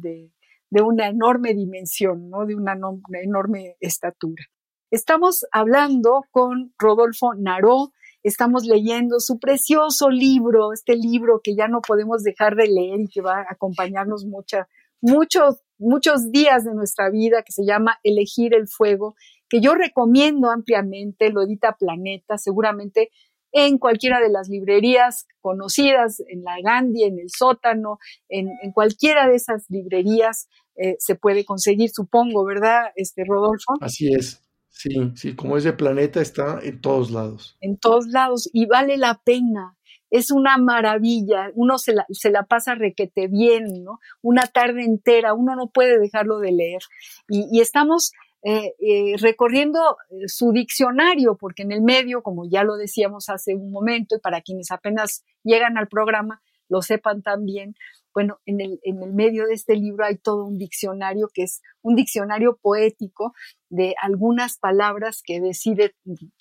[SPEAKER 2] de una enorme dimensión, ¿no? de una, enorme estatura. Estamos hablando con Rodolfo Naró, estamos leyendo su precioso libro, este libro que ya no podemos dejar de leer y que va a acompañarnos mucha, muchos, muchos días de nuestra vida, que se llama Elegir el Fuego, que yo recomiendo ampliamente, lo edita Planeta, seguramente en cualquiera de las librerías conocidas, en la Gandhi, en el sótano, en, cualquiera de esas librerías eh, se puede conseguir, supongo, ¿verdad, este Rodolfo?
[SPEAKER 1] Así es. Sí, sí, como ese planeta está en todos lados.
[SPEAKER 2] En todos lados y vale la pena. Es una maravilla, uno se la, se la pasa requete bien, ¿no? Una tarde entera, uno no puede dejarlo de leer. Y, y estamos eh, eh, recorriendo eh, su diccionario, porque en el medio, como ya lo decíamos hace un momento, y para quienes apenas llegan al programa lo sepan también, bueno, en el, en el medio de este libro hay todo un diccionario que es un diccionario poético de algunas palabras que decide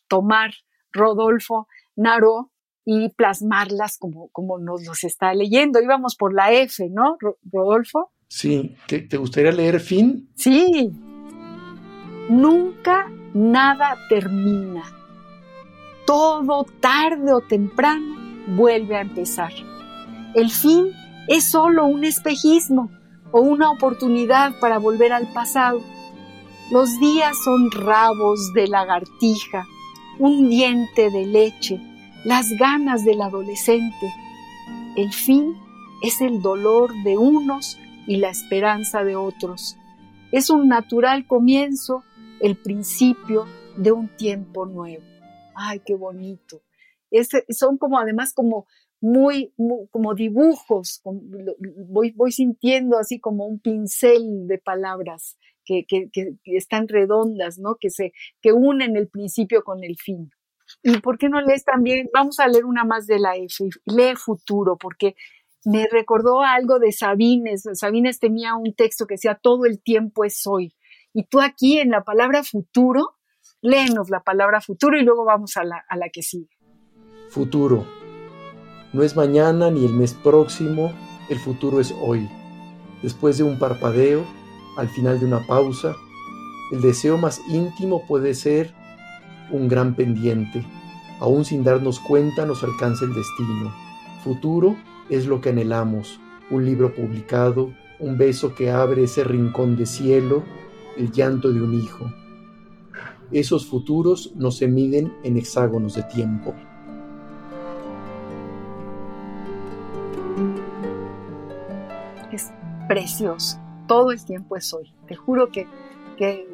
[SPEAKER 2] tomar Rodolfo Naró y plasmarlas como, como nos los está leyendo. Íbamos por la F, ¿no, Rodolfo?
[SPEAKER 1] Sí, ¿te gustaría leer fin?
[SPEAKER 2] Sí, Nunca nada termina. Todo tarde o temprano vuelve a empezar. El fin es solo un espejismo o una oportunidad para volver al pasado. Los días son rabos de lagartija, un diente de leche, las ganas del adolescente. El fin es el dolor de unos y la esperanza de otros. Es un natural comienzo el principio de un tiempo nuevo. Ay, qué bonito. son como además como muy, como dibujos, voy, voy sintiendo así como un pincel de palabras que, que, que, están redondas, ¿no? Que se, que unen el principio con el fin. ¿Y por qué no lees también? Vamos a leer una más de la F, lee futuro, porque me recordó algo de Sabines. Sabines tenía un texto que decía, todo el tiempo es hoy. Y tú aquí en la palabra futuro, léenos la palabra futuro y luego vamos a la, a la que sigue.
[SPEAKER 1] Futuro. No es mañana ni el mes próximo, el futuro es hoy. Después de un parpadeo, al final de una pausa, el deseo más íntimo puede ser un gran pendiente. Aún sin darnos cuenta nos alcanza el destino. Futuro es lo que anhelamos, un libro publicado, un beso que abre ese rincón de cielo, el llanto de un hijo. Esos futuros no se miden en hexágonos de tiempo.
[SPEAKER 2] Es precioso. Todo el tiempo es hoy. Te juro que, que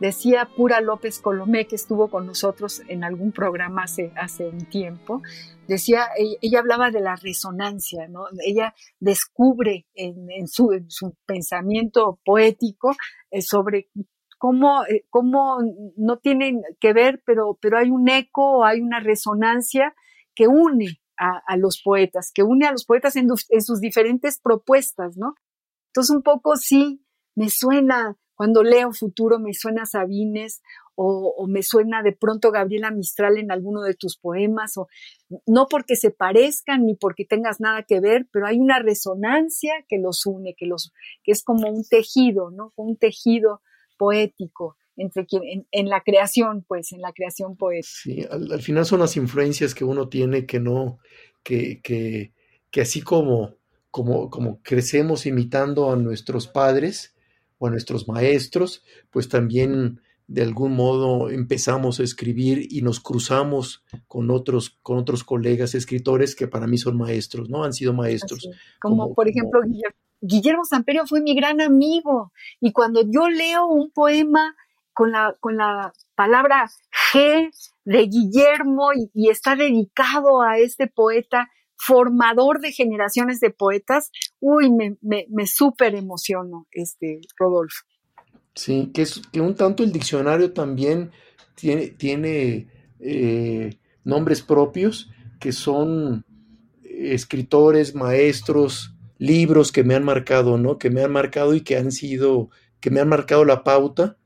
[SPEAKER 2] decía Pura López Colomé, que estuvo con nosotros en algún programa hace, hace un tiempo, decía, ella, hablaba de la resonancia, ¿no? Ella descubre en, su, pensamiento poético eh, sobre cómo, eh, cómo, no tienen que ver, pero, pero hay un eco, hay una resonancia que une a, los poetas, que une a los poetas en, en sus diferentes propuestas, ¿no? Entonces un poco sí, me suena cuando leo futuro me suena Sabines o, me suena de pronto Gabriela Mistral en alguno de tus poemas, o no porque se parezcan ni porque tengas nada que ver, pero hay una resonancia que los une, que, los, que es como un tejido, ¿no? Un tejido poético entre quien, en, la creación, pues, en la creación poética.
[SPEAKER 1] Sí, al, final son las influencias que uno tiene que no, que, que, que así como, como, como crecemos imitando a nuestros padres, o a nuestros maestros, pues también de algún modo empezamos a escribir y nos cruzamos con otros, con otros colegas escritores que para mí son maestros, ¿no? Han sido maestros.
[SPEAKER 2] Como, por ejemplo Guillermo, Guillermo Samperio fue mi gran amigo y cuando yo leo un poema con la, con la palabra G de Guillermo y, está dedicado a este poeta, formador de generaciones de poetas, uy, me, súper emociono, este, Rodolfo.
[SPEAKER 1] Sí, que, es, que un tanto el diccionario también tiene, tiene eh, nombres propios que son escritores, maestros, libros que me han marcado, ¿no? Que me han marcado y que han sido, que me han marcado la pauta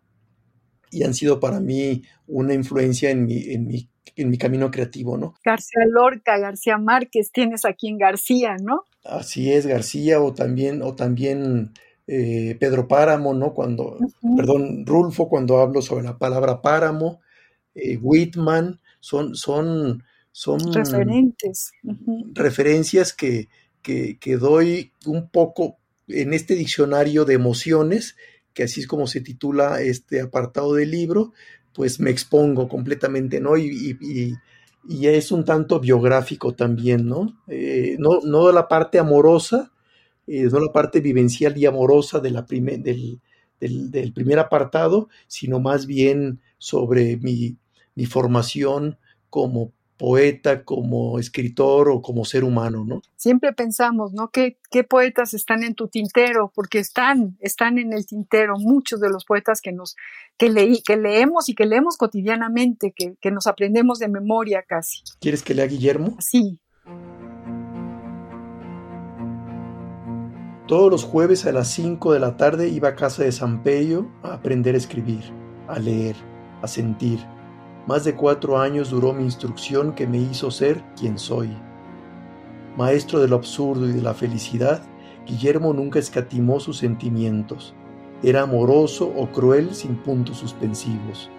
[SPEAKER 1] y han sido para mí una influencia en mi, en mi, en mi camino creativo, ¿no?
[SPEAKER 2] García Lorca, García Márquez, tienes aquí en García, ¿no?
[SPEAKER 1] Así es, García, o también, o también eh, Pedro Páramo, ¿no? Cuando, perdón, Rulfo, cuando hablo sobre la palabra páramo, eh, Whitman, son, son, son
[SPEAKER 2] referentes.
[SPEAKER 1] Referencias que, que, que, doy un poco en este diccionario de emociones, que así es como se titula este apartado del libro, pues me expongo completamente, ¿no? Y, y, es un tanto biográfico también, ¿no? Eh, no, no la parte amorosa, eh, no la parte vivencial y amorosa de la del, del, primer apartado, sino más bien sobre mi, mi, formación como poeta, como escritor o como ser humano, ¿no?
[SPEAKER 2] Siempre pensamos, ¿no? ¿Qué, qué poetas están en tu tintero? Porque están, están en el tintero muchos de los poetas que nos, que, leí, que leemos y que leemos cotidianamente, que, que nos aprendemos de memoria casi.
[SPEAKER 1] ¿Quieres que lea Guillermo?
[SPEAKER 2] Sí.
[SPEAKER 1] Todos los jueves a las 5 de la tarde iba a casa de San Pedro a aprender a escribir, a leer, a sentir. Más de cuatro años duró mi instrucción que me hizo ser quien soy. Maestro de lo absurdo y de la felicidad, Guillermo nunca escatimó sus sentimientos. Era amoroso o cruel sin puntos suspensivos.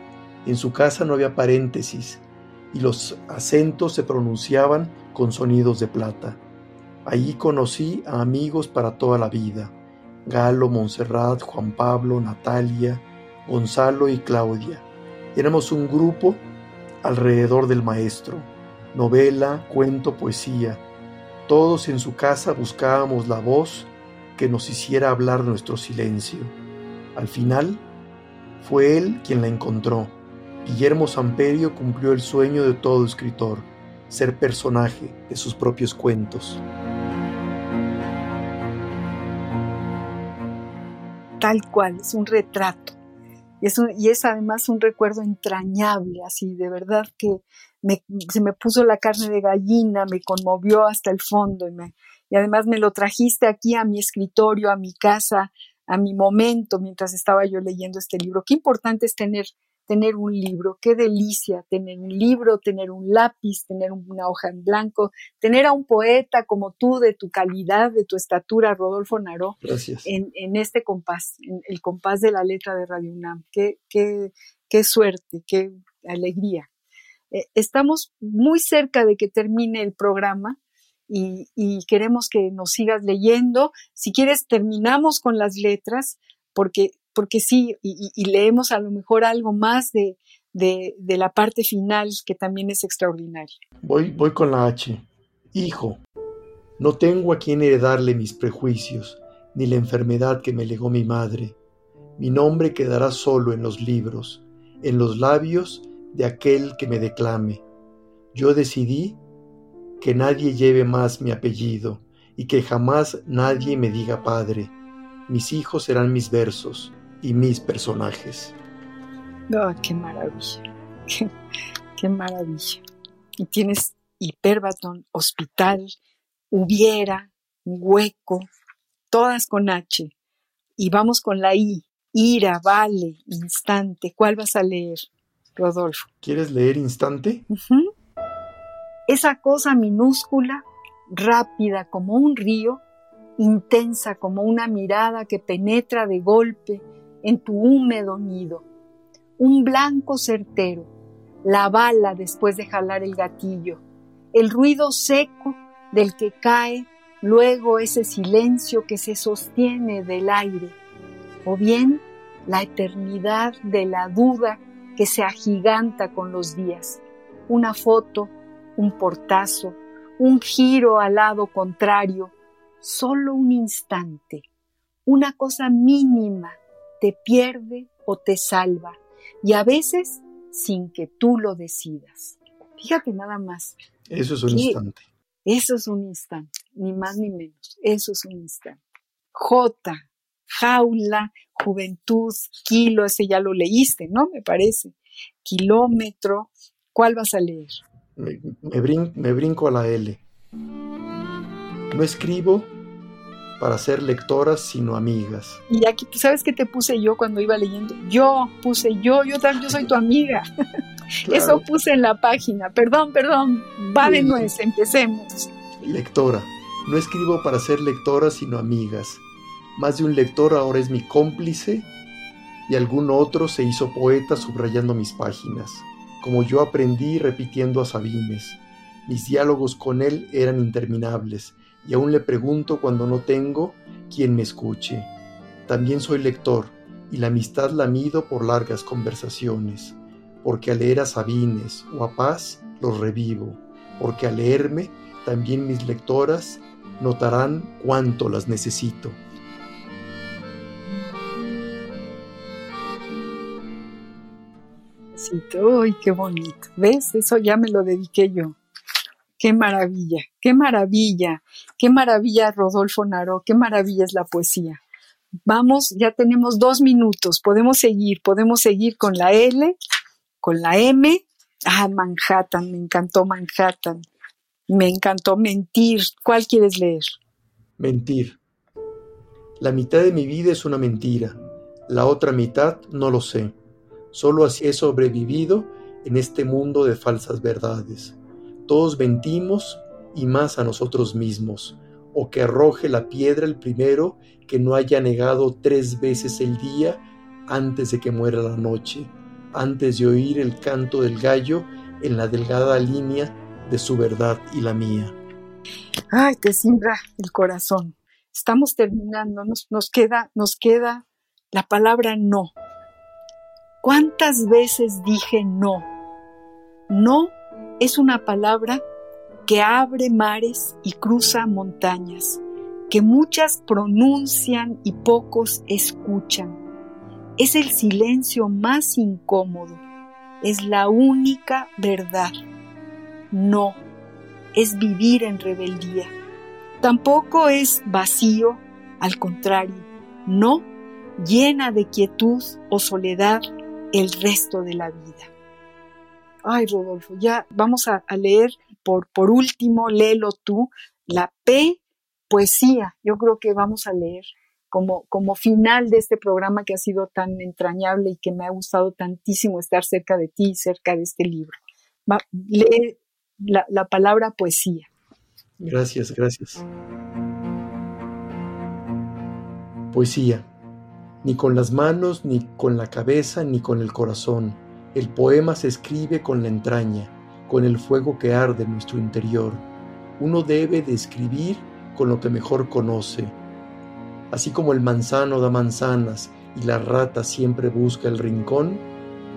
[SPEAKER 1] En su casa no había paréntesis y los acentos se pronunciaban con sonidos de plata. Allí conocí a amigos para toda la vida, Galo, Montserrat, Juan Pablo, Natalia, Gonzalo y Claudia. Éramos un grupo alrededor del maestro, novela, cuento, poesía. Todos en su casa buscábamos la voz que nos hiciera hablar nuestro silencio. Al final, fue él quien la encontró. Guillermo Samperio cumplió el sueño de todo escritor, ser personaje de sus propios cuentos.
[SPEAKER 2] tal cual, es un retrato. Y es, y es además un recuerdo entrañable, así, de verdad que se me puso la carne de gallina, me conmovió hasta el fondo y, me, y además me lo trajiste aquí a mi escritorio, a mi casa, a mi momento mientras estaba yo leyendo este libro. Qué importante es tener tener un libro, qué delicia tener un libro, tener un lápiz, tener una hoja en blanco, tener a un poeta como tú, de tu calidad, de tu estatura, Rodolfo Naró, En, este compás, en el compás de la letra de Radio UNAM. Qué, qué, qué suerte, qué alegría. Eh, estamos muy cerca de que termine el programa. Y, y, queremos que nos sigas leyendo. Si quieres, terminamos con las letras, porque porque sí, y, leemos a lo mejor algo más de, de, la parte final que también es extraordinaria.
[SPEAKER 1] Voy, voy con la H. Hijo, no tengo a quien heredarle mis prejuicios, ni la enfermedad que me legó mi madre. Mi nombre quedará solo en los libros, en los labios de aquel que me declame. Yo decidí que nadie lleve más mi apellido y que jamás nadie me diga padre. Mis hijos serán mis versos, y mis personajes.
[SPEAKER 2] Oh, qué maravilla, qué, maravilla. Y tienes hiperbatón, hospital, hubiera, hueco, todas con H. Y vamos con la I, ira, vale, instante. ¿Cuál vas a leer, Rodolfo?
[SPEAKER 1] ¿Quieres leer instante?
[SPEAKER 2] Esa cosa minúscula, rápida como un río, intensa como una mirada que penetra de golpe en tu húmedo nido. Un blanco certero, la bala después de jalar el gatillo, el ruido seco del que cae luego ese silencio que se sostiene del aire. o bien la eternidad de la duda que se agiganta con los días. Una foto, un portazo, un giro al lado contrario, solo un instante, una cosa mínima te pierde o te salva, y a veces sin que tú lo decidas. Fíjate nada más.
[SPEAKER 1] Eso es un instante.
[SPEAKER 2] Eso es un instante, ni más ni menos. Eso es un instante. J, jaula, juventud, kilo, ese ya lo leíste, ¿no? Me parece. Kilómetro, ¿cuál vas a leer?
[SPEAKER 1] Me, me brinco a la L. No escribo para ser lectoras, sino amigas.
[SPEAKER 2] Y aquí, ¿sabes qué te puse yo cuando iba leyendo? Yo puse yo, yo también, yo soy tu amiga. Eso puse en la página. Perdón, perdón, va de nuez, empecemos.
[SPEAKER 1] Lectora. No escribo para ser lectora, sino amigas. Más de un lector ahora es mi cómplice y algún otro se hizo poeta subrayando mis páginas, como yo aprendí repitiendo a Sabines. Mis diálogos con él eran interminables y aún le pregunto cuando no tengo quien me escuche. También soy lector y la amistad la mido por largas conversaciones, porque al leer a Sabines o a Paz los revivo, porque al leerme también mis lectoras notarán cuánto las necesito.
[SPEAKER 2] ¡Ay, qué bonito! ¿Ves? Eso ya me lo dediqué yo. Qué maravilla, qué maravilla, qué maravilla Rodolfo Naró, qué maravilla es la poesía. Vamos, ya tenemos dos minutos, podemos seguir, podemos seguir con la L, con la M. Ah, Manhattan, me encantó Manhattan. Me encantó mentir. ¿Cuál quieres leer?
[SPEAKER 1] Mentir. La mitad de mi vida es una mentira, la otra mitad no lo sé. Solo así he sobrevivido en este mundo de falsas verdades. Todos mentimos y más a nosotros mismos, o que arroje la piedra el primero que no haya negado tres veces el día antes de que muera la noche, antes de oír el canto del gallo en la delgada línea de su verdad y la mía.
[SPEAKER 2] Ay, te simbra el corazón. Estamos terminando, nos, nos queda, nos queda la palabra no. ¿Cuántas veces dije no? No es una palabra que abre mares y cruza montañas, que muchas pronuncian y pocos escuchan. Es el silencio más incómodo, es la única verdad. No, es vivir en rebeldía. Tampoco es vacío, al contrario, no llena de quietud o soledad el resto de la vida. Ay, Rodolfo, ya vamos a, leer por, por último, léelo tú, la P, poesía. Yo creo que vamos a leer como, como final de este programa que ha sido tan entrañable y que me ha gustado tantísimo estar cerca de ti, cerca de este libro. lee la, la palabra poesía.
[SPEAKER 1] Gracias, gracias. Poesía. Ni con las manos, ni con la cabeza, ni con el corazón el poema se escribe con la entraña, con el fuego que arde en nuestro interior. Uno debe de escribir con lo que mejor conoce. Así como el manzano da manzanas y la rata siempre busca el rincón,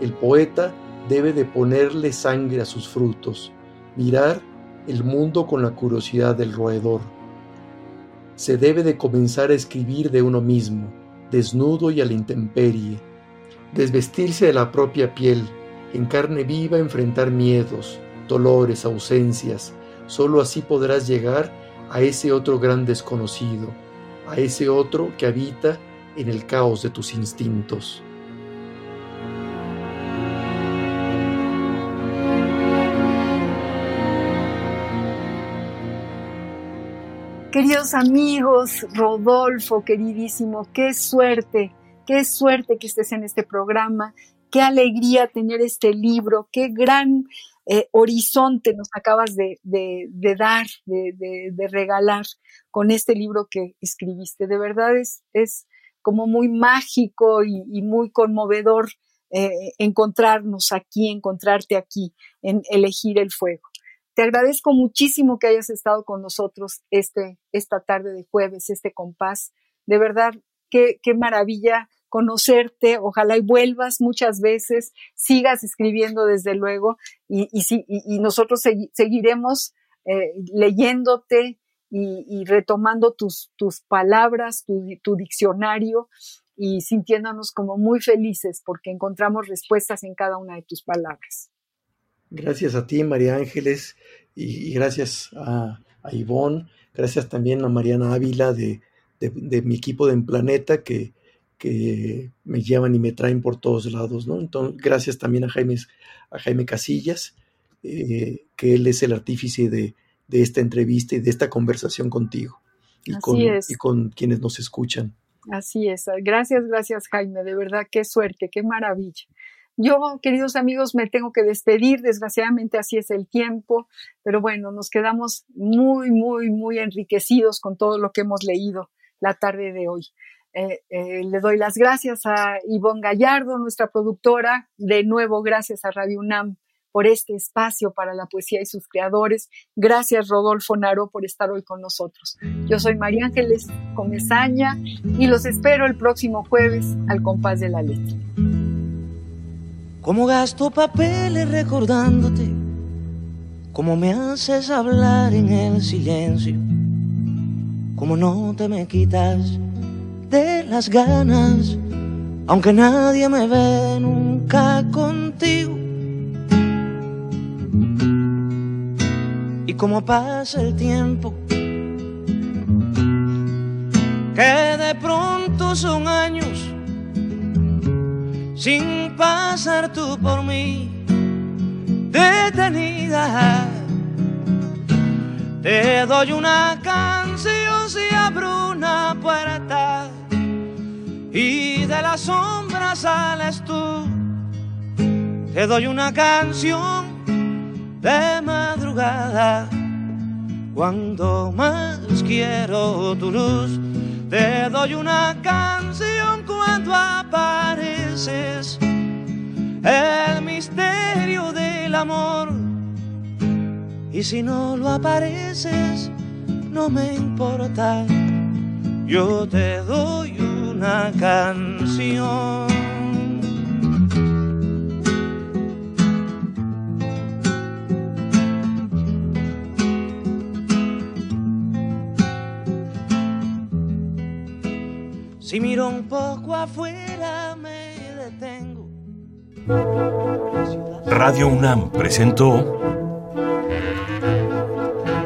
[SPEAKER 1] el poeta debe de ponerle sangre a sus frutos, mirar el mundo con la curiosidad del roedor. Se debe de comenzar a escribir de uno mismo, desnudo y a la intemperie, desvestirse de la propia piel, en carne viva enfrentar miedos, dolores, ausencias. Solo así podrás llegar a ese otro gran desconocido, a ese otro que habita en el caos de tus instintos.
[SPEAKER 2] Queridos amigos, Rodolfo, queridísimo, qué suerte Qué suerte que estés en este programa, qué alegría tener este libro, qué gran eh, horizonte nos acabas de, dar, de, regalar con este libro que escribiste. De verdad es, como muy mágico y, muy conmovedor eh, encontrarnos aquí, encontrarte aquí, en elegir el fuego. Te agradezco muchísimo que hayas estado con nosotros este, esta tarde de jueves, este compás. De verdad, qué, maravilla conocerte, ojalá y vuelvas muchas veces, sigas escribiendo desde luego y, y, nosotros seguiremos eh, leyéndote y, retomando tus, tus palabras, tu, tu diccionario y sintiéndonos como muy felices porque encontramos respuestas en cada una de tus palabras.
[SPEAKER 1] Gracias a ti, María Ángeles, y, gracias a, a Ivonne, gracias también a Mariana Ávila de, de, mi equipo de En Planeta que, que me llevan y me traen por todos lados, ¿no? Entonces, gracias también a Jaime, a Jaime Casillas, eh, que él es el artífice de, de, esta entrevista y de esta conversación contigo y, con, y con quienes nos escuchan.
[SPEAKER 2] Así es. Gracias, gracias Jaime. De verdad, qué suerte, qué maravilla. Yo, queridos amigos, me tengo que despedir. Desgraciadamente así es el tiempo. Pero bueno, nos quedamos muy, muy, muy enriquecidos con todo lo que hemos leído la tarde de hoy. Eh, eh, le doy las gracias a Ivonne Gallardo, nuestra productora. De nuevo, gracias a Radio UNAM por este espacio para la poesía y sus creadores. Gracias, Rodolfo Naro, por estar hoy con nosotros. Yo soy María Ángeles Comezaña y los espero el próximo jueves al compás de la letra.
[SPEAKER 5] Como gasto papeles recordándote, como me haces hablar en el silencio, como no te me quitas de las ganas, aunque nadie me ve nunca contigo y cómo pasa el tiempo, que de pronto son años sin pasar tú por mí detenida. Te doy una canción si abro una puerta y de la sombra sales tú. Te doy una canción de madrugada, cuando más quiero tu luz, te doy una canción cuando apareces, el misterio del amor. Y si no lo apareces, no me importa, yo te doy una canción. Si miro un poco afuera me detengo.
[SPEAKER 7] Radio UNAM presentó